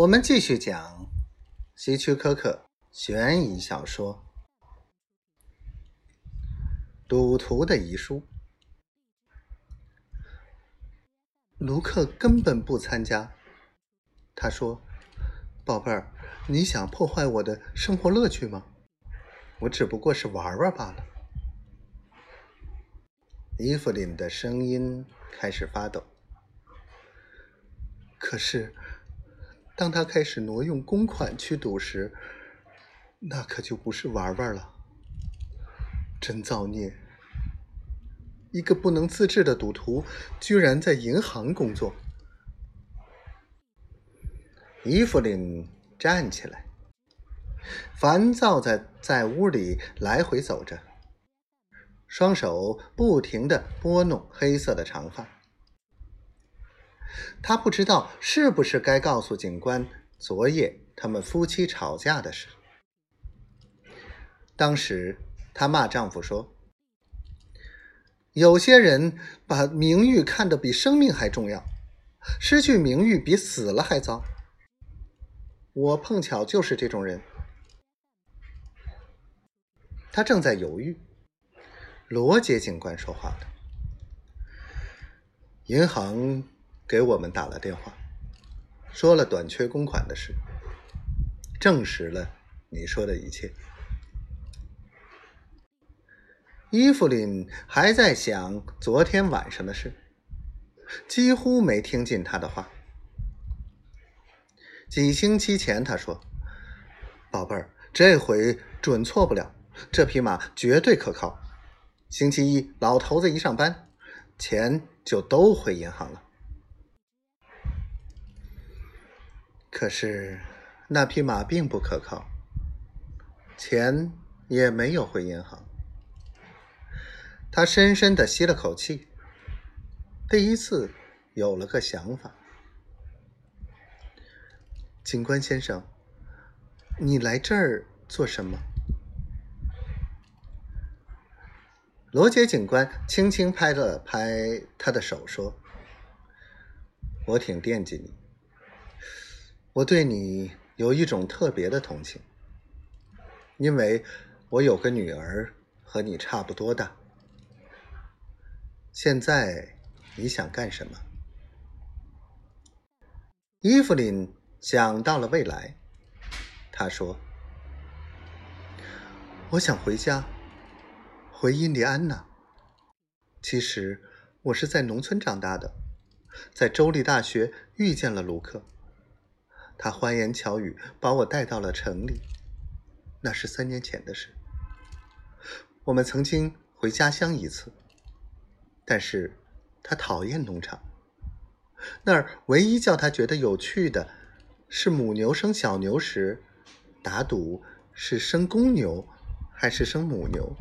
我们继续讲希区柯克悬疑小说《赌徒的遗书》。卢克根本不参加。他说：“宝贝儿，你想破坏我的生活乐趣吗？我只不过是玩玩罢了。”伊芙琳的声音开始发抖。可是。当他开始挪用公款去赌时，那可就不是玩玩了。真造孽！一个不能自制的赌徒，居然在银行工作。伊芙琳站起来，烦躁在在屋里来回走着，双手不停的拨弄黑色的长发。他不知道是不是该告诉警官昨夜他们夫妻吵架的事。当时他骂丈夫说：“有些人把名誉看得比生命还重要，失去名誉比死了还糟。我碰巧就是这种人。”他正在犹豫，罗杰警官说话了：“银行。”给我们打了电话，说了短缺公款的事，证实了你说的一切。伊芙琳还在想昨天晚上的事，几乎没听进他的话。几星期前，他说：“宝贝儿，这回准错不了，这匹马绝对可靠。星期一，老头子一上班，钱就都回银行了。”可是，那匹马并不可靠，钱也没有回银行。他深深的吸了口气，第一次有了个想法。警官先生，你来这儿做什么？罗杰警官轻轻拍了拍他的手，说：“我挺惦记你。”我对你有一种特别的同情，因为我有个女儿和你差不多大。现在你想干什么？伊芙琳想到了未来，她说：“我想回家，回印第安纳。其实我是在农村长大的，在州立大学遇见了卢克。”他花言巧语把我带到了城里，那是三年前的事。我们曾经回家乡一次，但是他讨厌农场。那儿唯一叫他觉得有趣的，是母牛生小牛时，打赌是生公牛还是生母牛。